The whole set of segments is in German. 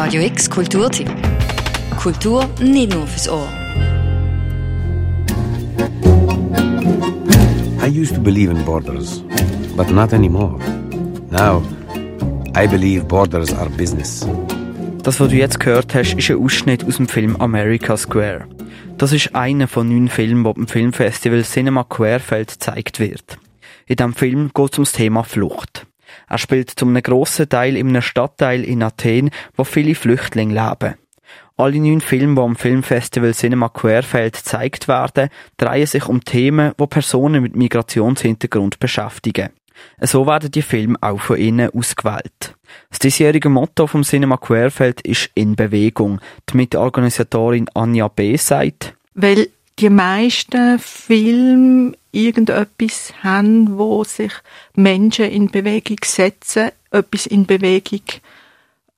Radio X Kulturtipp. Kultur nicht nur fürs Ohr. I used to believe in borders, but not anymore. Now, I believe borders are business. Das, was du jetzt gehört hast, ist ein Ausschnitt aus dem Film America Square. Das ist einer von neun Filmen, die beim Filmfestival Cinema Querfeld gezeigt wird. In diesem Film geht es ums Thema Flucht. Er spielt zu einem grossen Teil in einem Stadtteil in Athen, wo viele Flüchtlinge leben. Alle neun Filme, die am Filmfestival Cinema Querfeld gezeigt werden, drehen sich um Themen, die Personen mit Migrationshintergrund beschäftigen. So werden die Filme auch von ihnen ausgewählt. Das diesjährige Motto vom Cinema Querfeld ist «In Bewegung». Die Mitorganisatorin Anja B. sagt, weil die meisten Filme irgendetwas haben, wo sich Menschen in Bewegung setzen, etwas in Bewegung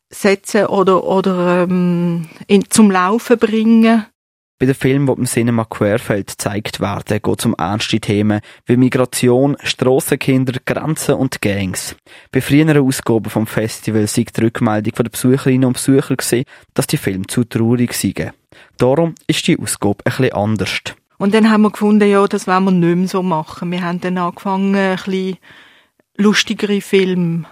setzen oder, oder ähm, in, zum Laufen bringen. Bei den Filmen, die im Cinema Querfeld gezeigt werden, geht es um ernste Themen wie Migration, Strassenkinder, Grenzen und Gangs. Bei früheren Ausgaben vom Festival sei die Rückmeldung der Besucherinnen und Besucher gewesen, dass die Filme zu traurig seien. Darum ist die Ausgabe ein bisschen anders. Und dann haben wir gefunden, ja, das wollen wir nicht mehr so machen. Wir haben dann angefangen, ein bisschen lustigere Filme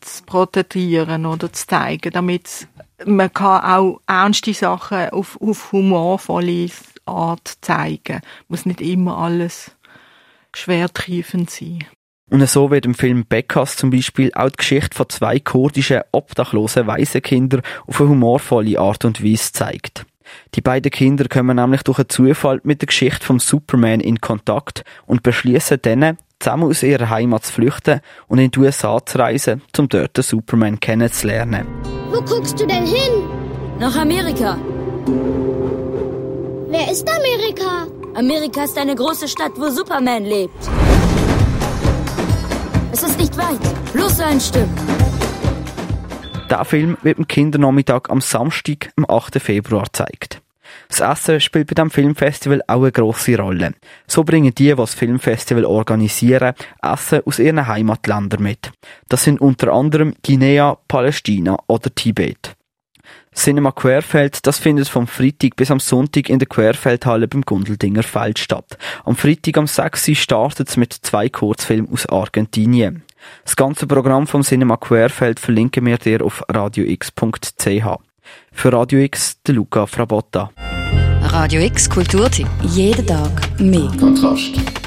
zu porträtieren oder zu zeigen, damit man kann auch ernste Sachen auf, auf humorvolle Art zeigen. Muss nicht immer alles schwer triefend sein. Und so wird im Film Beckers zum Beispiel auch die Geschichte von zwei kurdischen, obdachlosen Waisenkindern auf eine humorvolle Art und Weise gezeigt. Die beiden Kinder kommen nämlich durch einen Zufall mit der Geschichte vom Superman in Kontakt und beschließen dann, zusammen aus ihrer Heimat zu flüchten und in die USA zu reisen, um dort den Superman kennenzulernen. Wo guckst du denn hin? Nach Amerika. Wer ist Amerika? Amerika ist eine große Stadt, wo Superman lebt. Es ist nicht weit. Los ein Stück. Der Film wird am Kindernachmittag am Samstag, am 8. Februar gezeigt. Das Essen spielt bei diesem Filmfestival auch eine grosse Rolle. So bringen die, die das Filmfestival organisieren, Essen aus ihren Heimatländern mit. Das sind unter anderem Guinea, Palästina oder Tibet. Cinema Querfeld, das findet vom Freitag bis am Sonntag in der Querfeldhalle beim Gundeldinger Feld statt. Am Freitag am 6. startet es mit zwei Kurzfilmen aus Argentinien. Das ganze Programm vom Cinema Querfeld verlinken wir dir auf radiox.ch. Für Radio X, der Luca Frabotta. Radio X Kulturtipp. Jeden Tag mehr. Kontrast.